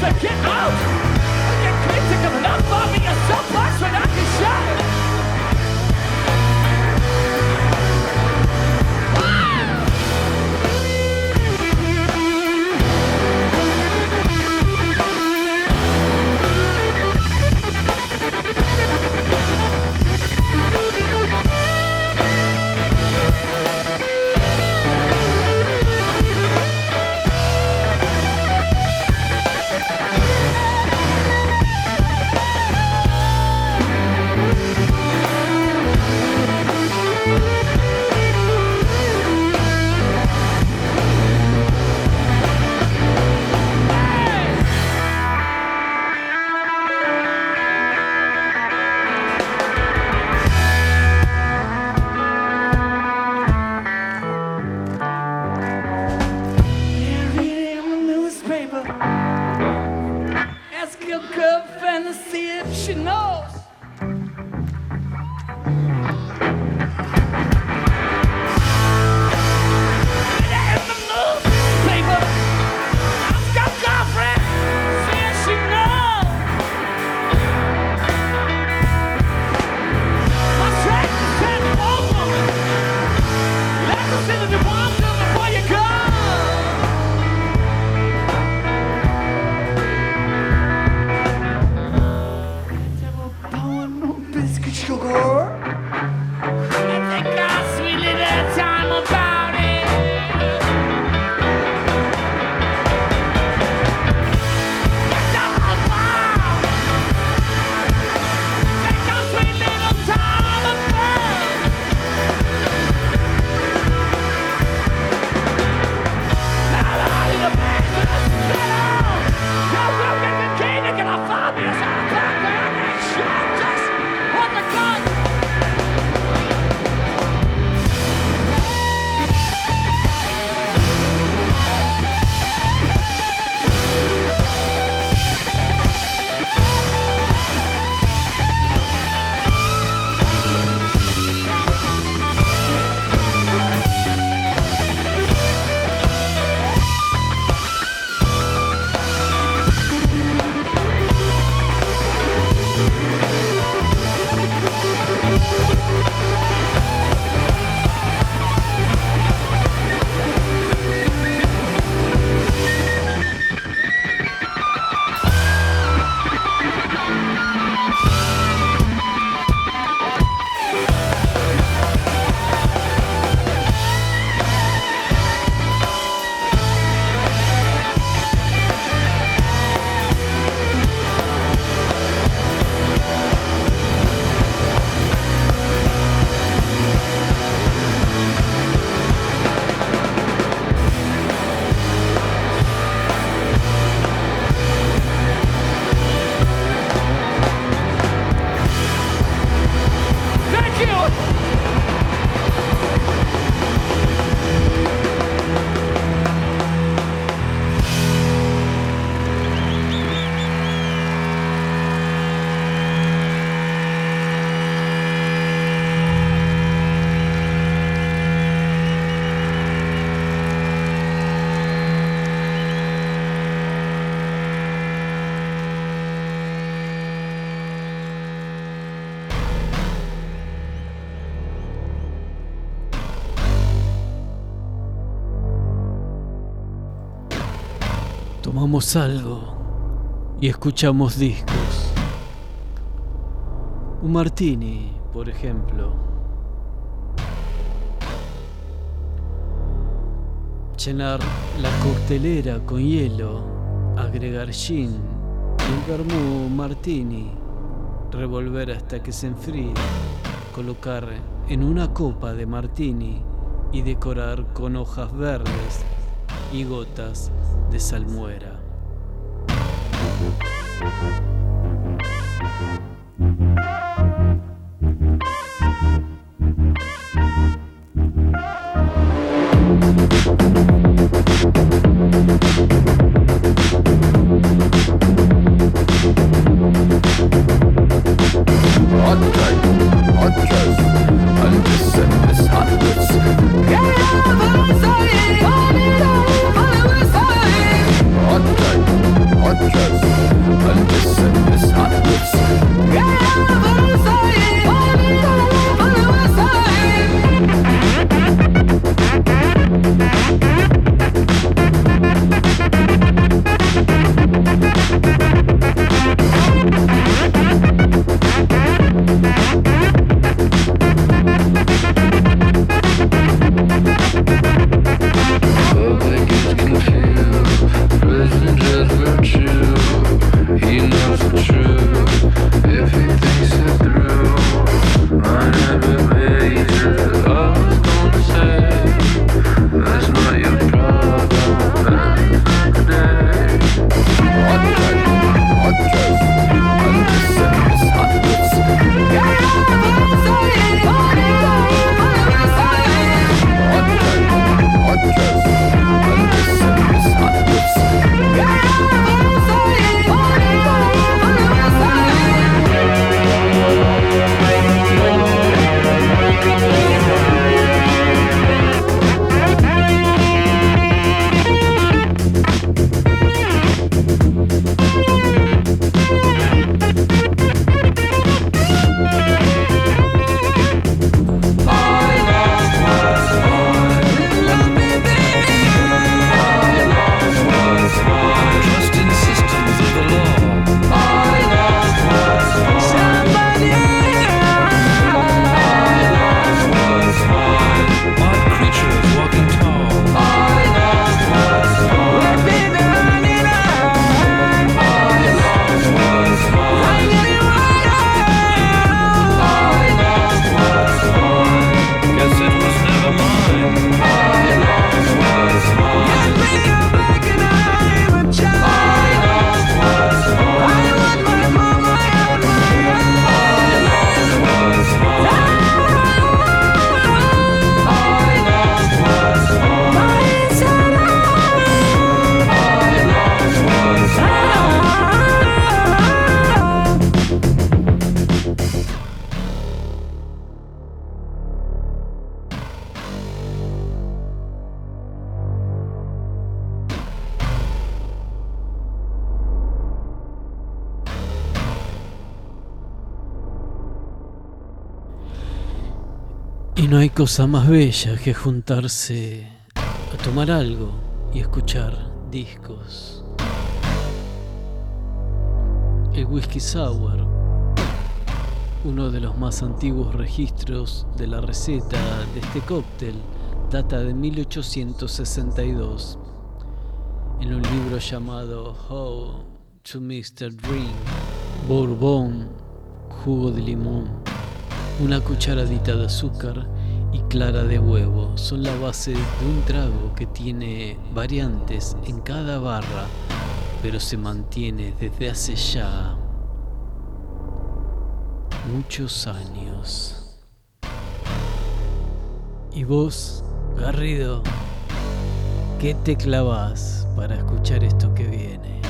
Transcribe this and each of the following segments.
to get out. Get critical enough for me, Tomamos algo y escuchamos discos. Un martini, por ejemplo. Llenar la coctelera con hielo, agregar gin, un vermú martini, revolver hasta que se enfríe, colocar en una copa de martini y decorar con hojas verdes y gotas de salmuera. Y no cosa más bella que juntarse a tomar algo y escuchar discos. El whisky sour, uno de los más antiguos registros de la receta de este cóctel, data de 1862 en un libro llamado How to Mr. Dream, Bourbon, jugo de limón, una cucharadita de azúcar y clara de huevo son la base de un trago que tiene variantes en cada barra, pero se mantiene desde hace ya muchos años. ¿Y vos, Garrido, qué te clavas para escuchar esto que viene?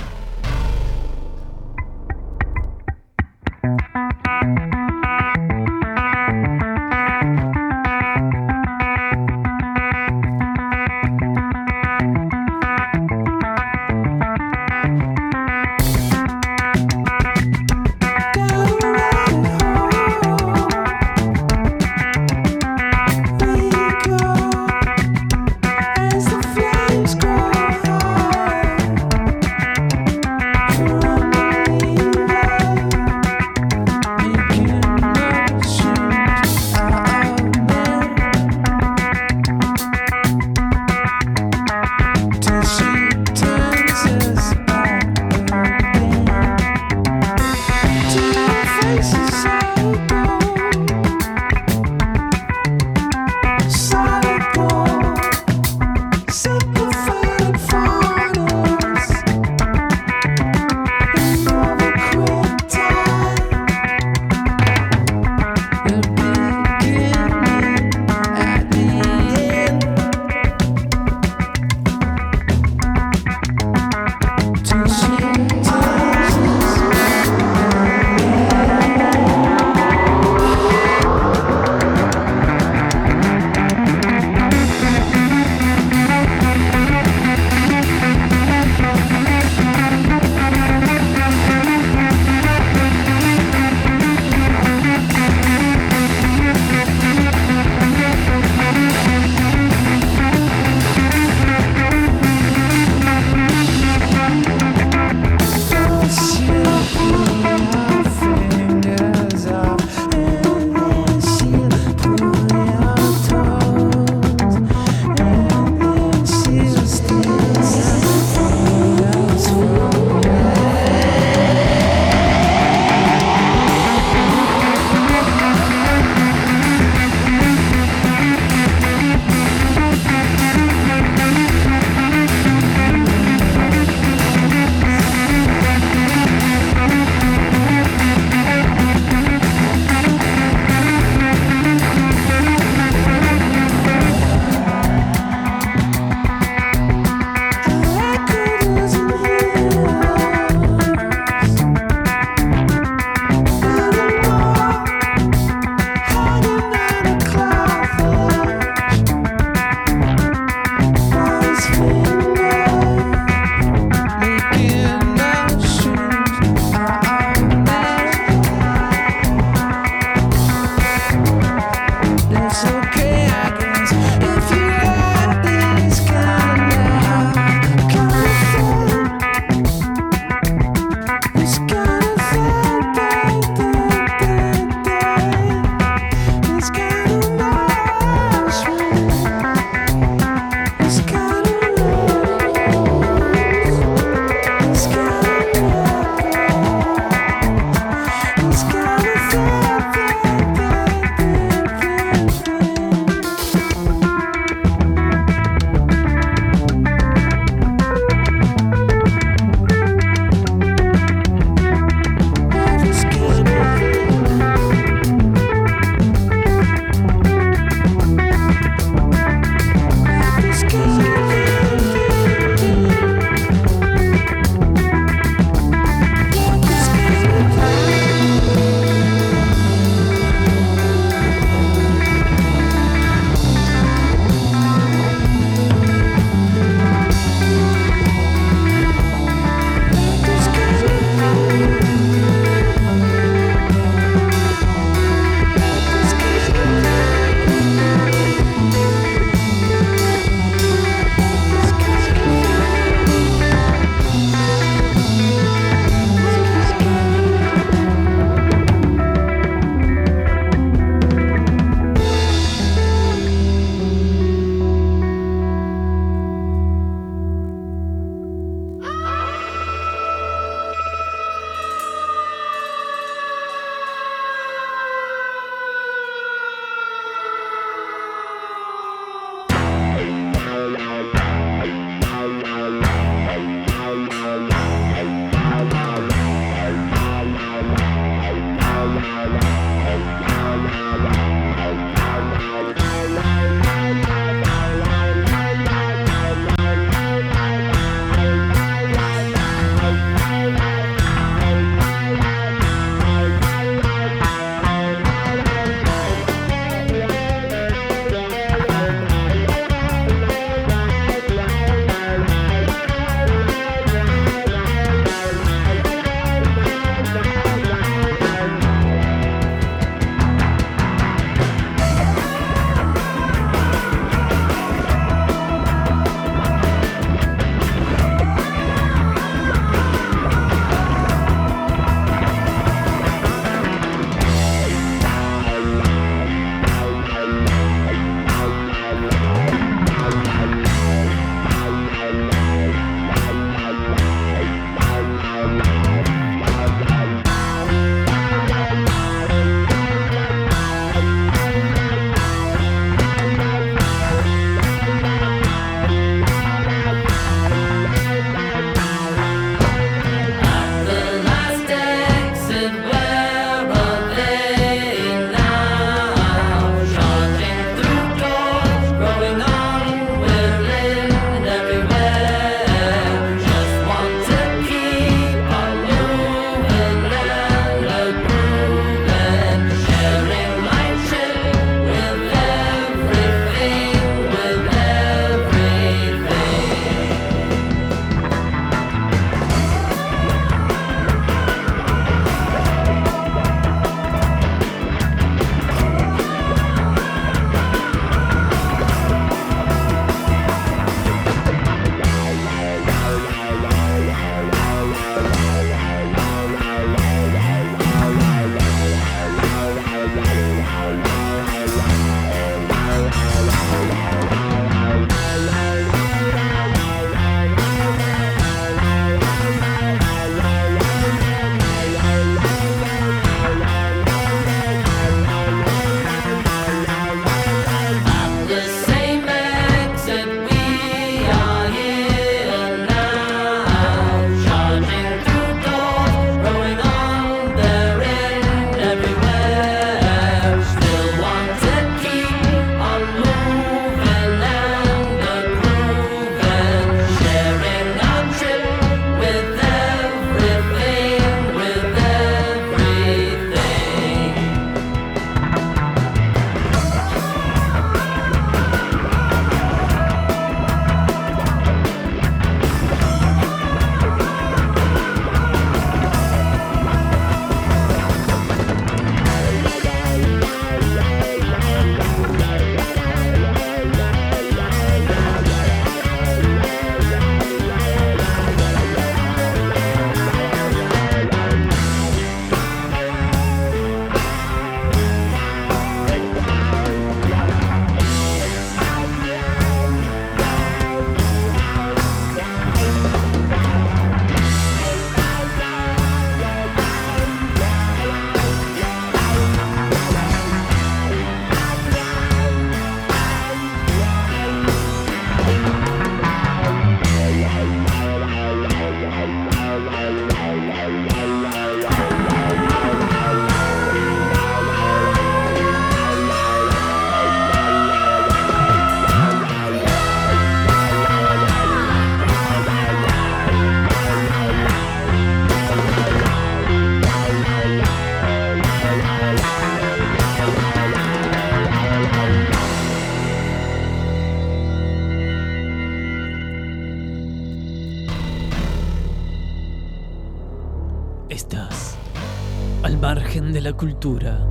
Cultura.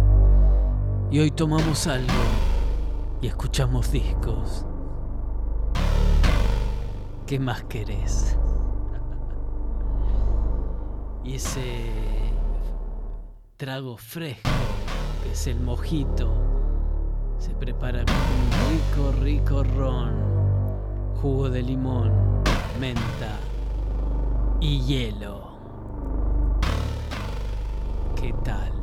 Y hoy tomamos algo y escuchamos discos. ¿Qué más querés? Y ese trago fresco, que es el mojito, se prepara con un rico, rico ron, jugo de limón, menta y hielo. ¿Qué tal?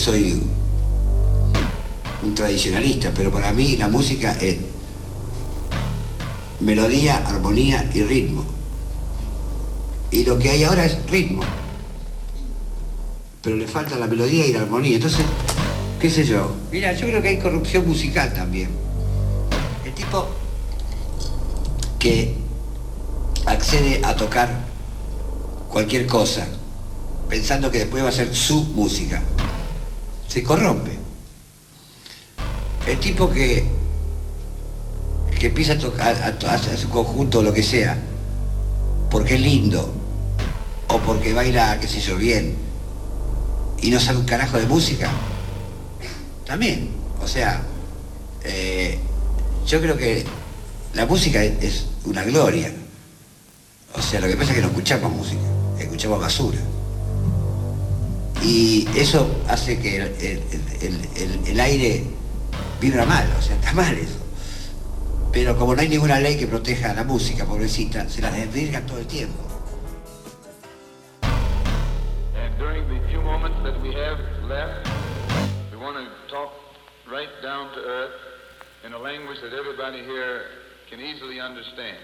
Soy un tradicionalista, pero para mí la música es melodía, armonía y ritmo. Y lo que hay ahora es ritmo. Pero le falta la melodía y la armonía. Entonces, qué sé yo. Mira, yo creo que hay corrupción musical también. El tipo que accede a tocar cualquier cosa pensando que después va a ser su música, se corrompe. El tipo que, que empieza a tocar a, su conjunto lo que sea, porque es lindo, o porque baila, qué sé yo, bien, y no sabe un carajo de música, también. O sea, eh, yo creo que la música es una gloria. O sea, lo que pasa es que no escuchamos música, escuchamos basura. Y eso hace que el, aire vibra mal, o sea, está mal eso. Pero como no hay ninguna ley que proteja a la música, pobrecita, se la desvirgan todo el tiempo. In a language that everybody here can easily understand.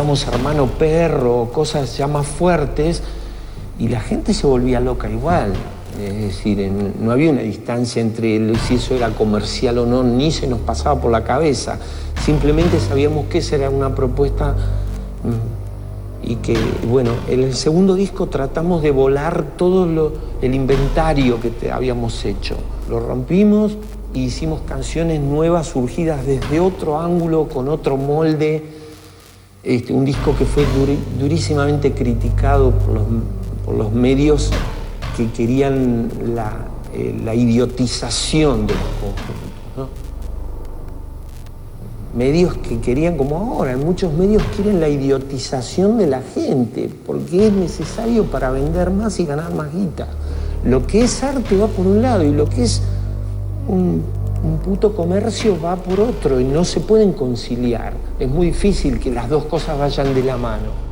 Hermano Perro, cosas ya más fuertes, y la gente se volvía loca igual. Es decir, no había una distancia entre el- si eso era comercial o no, ni se nos pasaba por la cabeza. Simplemente sabíamos que esa era una propuesta mm, y que, bueno, en el segundo disco tratamos de volar todo el inventario que te- habíamos hecho. Lo rompimos y hicimos canciones nuevas surgidas desde otro ángulo, con otro molde. Este, un disco que fue durísimamente criticado por los, medios que querían la, eh, idiotización de los conjuntos. Medios que querían, como ahora, muchos medios quieren la idiotización de la gente, porque es necesario para vender más y ganar más guita. Lo que es arte va por un lado y lo que es un, un puto comercio va por otro y no se pueden conciliar. Es muy difícil que las dos cosas vayan de la mano.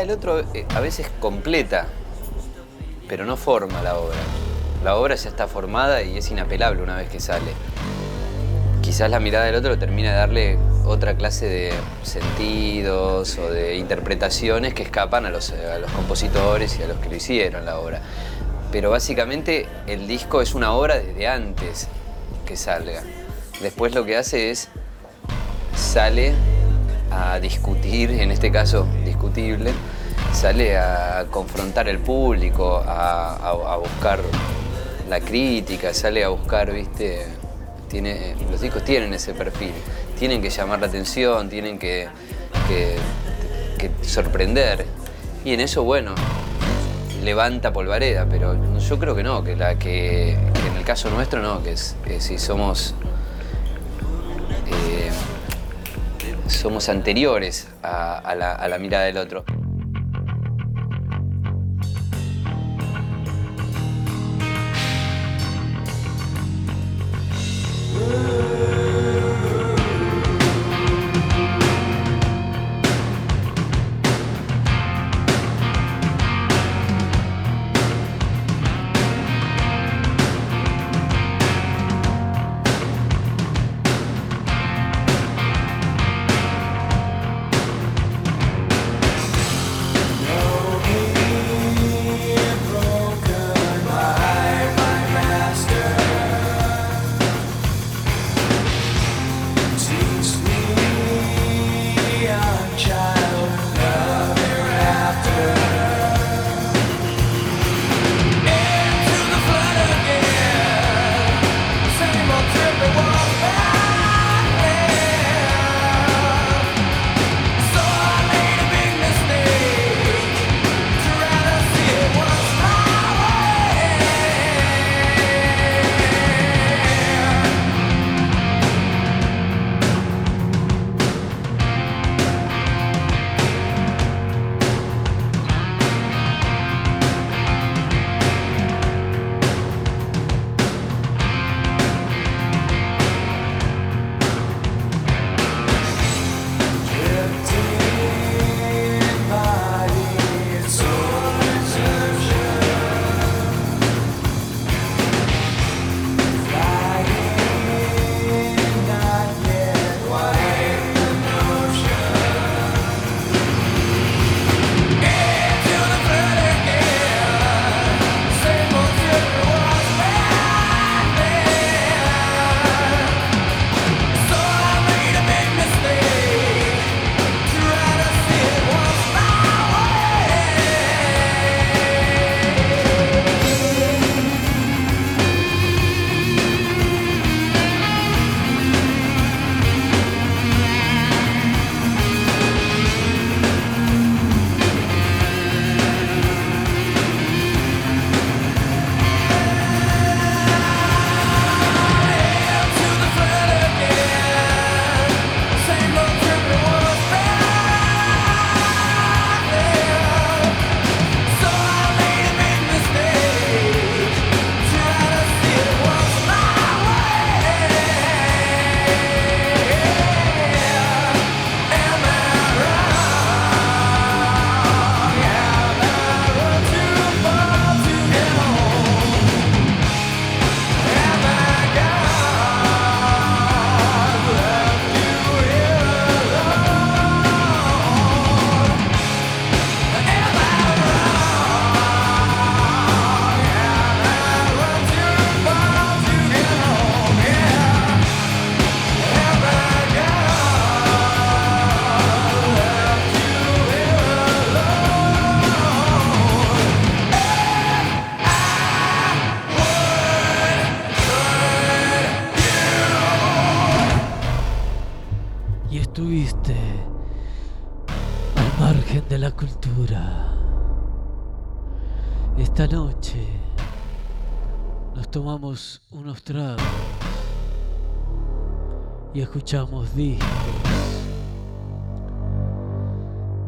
Del otro eh, a veces completa, pero no forma la obra. La obra ya está formada y es inapelable una vez que sale. Quizás la mirada del otro termina de darle otra clase de sentidos o de interpretaciones que escapan a los, a los compositores y a los que lo hicieron la obra. Pero básicamente el disco es una obra desde antes que salga. Después lo que hace es sale a discutir, en este caso discutible, sale a confrontar el público, a, buscar la crítica, sale a buscar, viste, tiene, los discos tienen ese perfil, tienen que llamar la atención, tienen que, sorprender. Y en eso, bueno, levanta polvareda, pero yo creo que no, que, la, que, en el caso nuestro no, que, si somos eh, somos anteriores a la mirada del otro.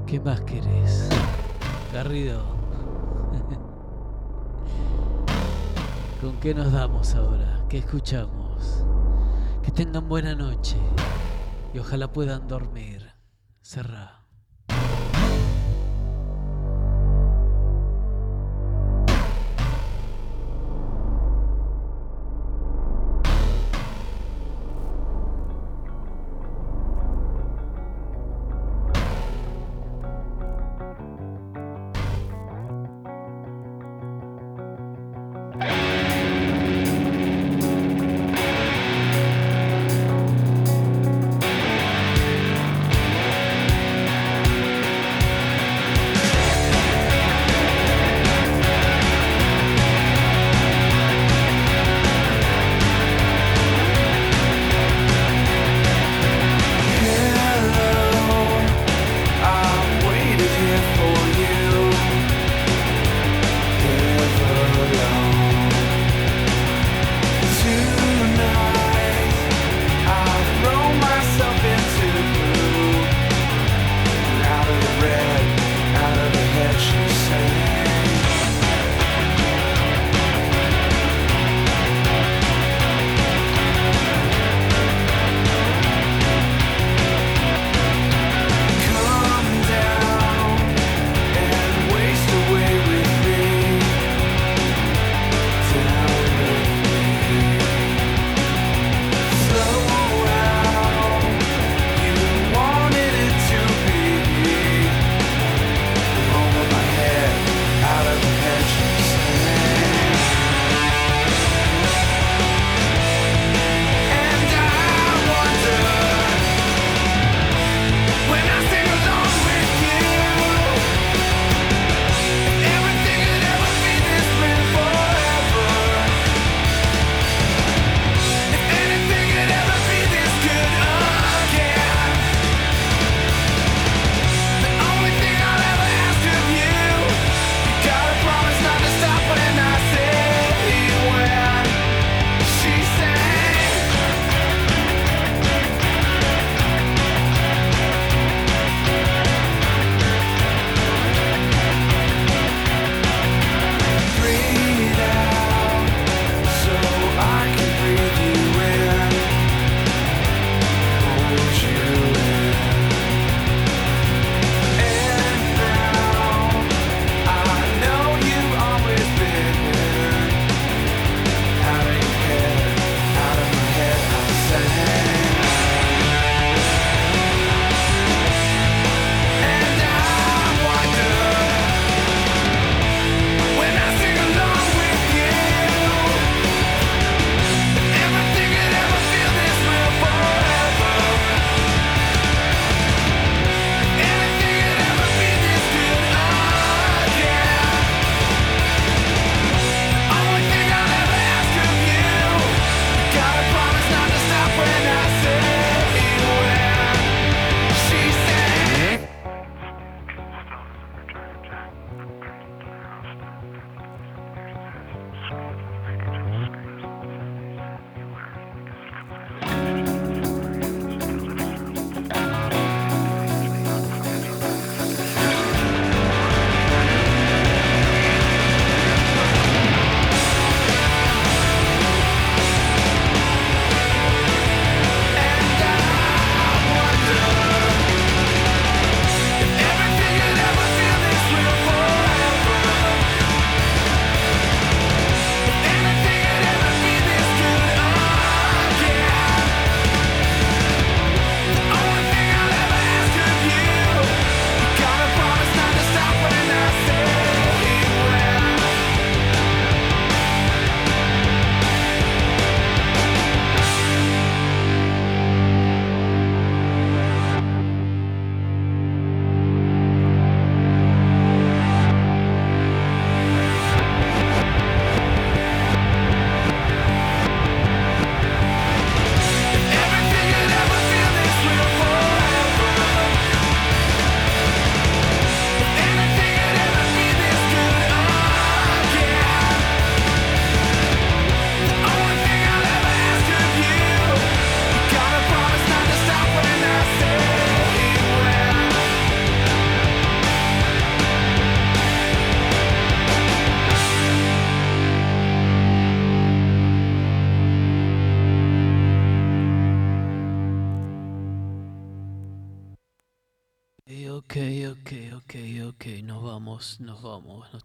¿Qué más querés? Garrido. ¿Con qué nos damos ahora? ¿Qué escuchamos? Que tengan buena noche y ojalá puedan dormir. Cerrá.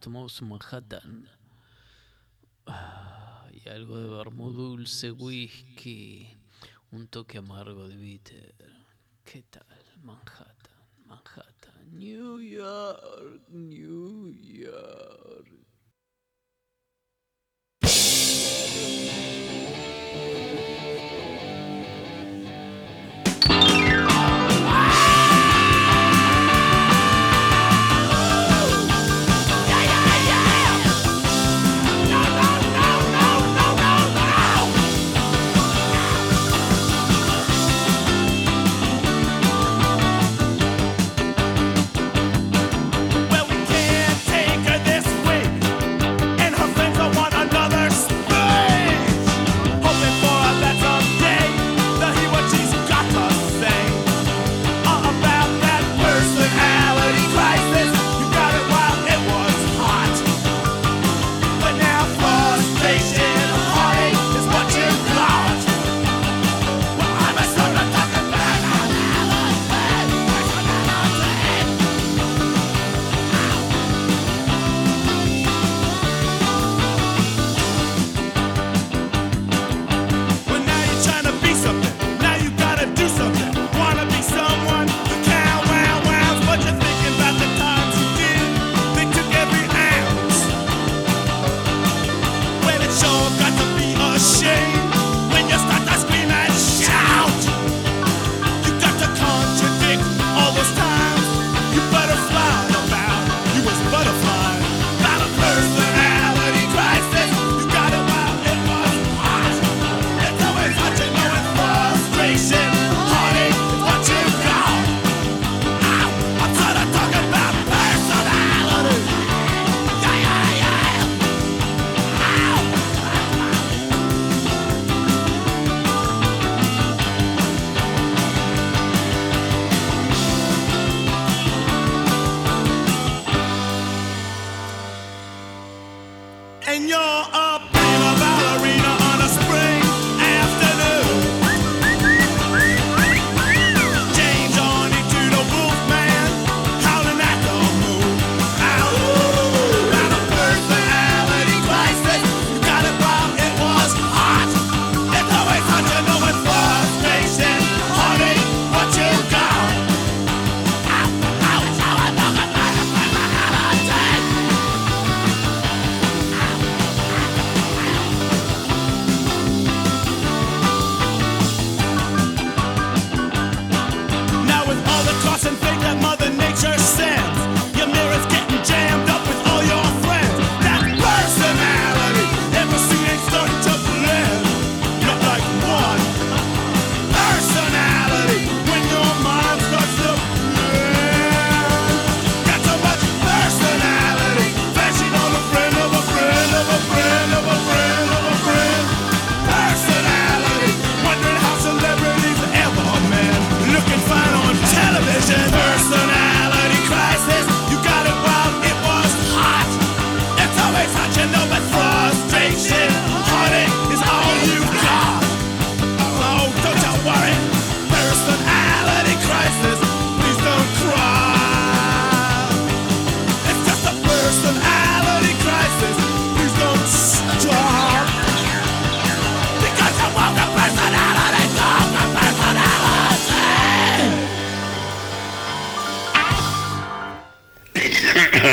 tomamos Manhattan. Y algo de vermú dulce, whisky, un toque amargo de bitter. ¿Qué tal? Manhattan, Manhattan, New York, New York.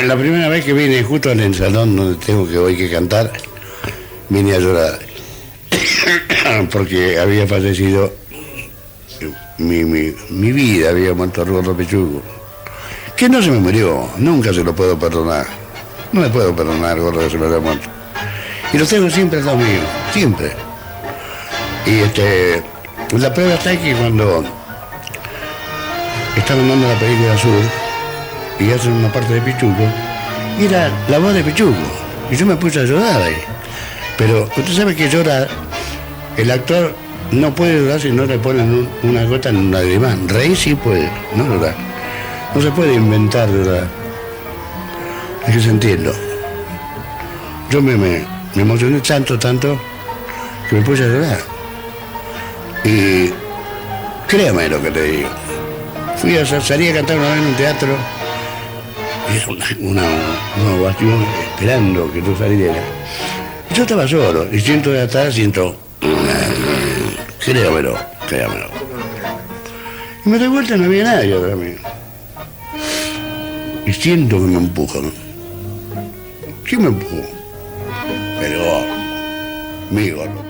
La primera vez que vine justo en el salón donde tengo que hoy que cantar, vine a llorar. Porque había fallecido mi, mi, mi vida, había muerto Gordo Pechugo. Que no se me murió, nunca se lo puedo perdonar. No me puedo perdonar, Gordo, que se me haya muerto. Y lo tengo siempre al lado mío, siempre. Y este, la prueba está que cuando estaban dando la película Azul y hacen una parte de Pichuco, y era la voz de Pichuco. Y yo me puse a llorar ahí. Pero usted sabe que llorar, el actor no puede llorar si no le ponen un- una gota en un lagrimán. Reír sí puede, no llorar. No se puede inventar llorar. Hay que sentirlo. Yo me, me, me emocioné tanto, tanto, que me puse a llorar. Y créame lo que te digo. Fui a salí a cantar una vez en un teatro era una, una, una esperando que tú salieras. Yo estaba solo y siento de atrás, siento. Créamelo, créamelo. Y me doy vuelta y no había nadie atrás mío. Y siento que me empujan. ¿Quién me empujó? Pero, mi gordo.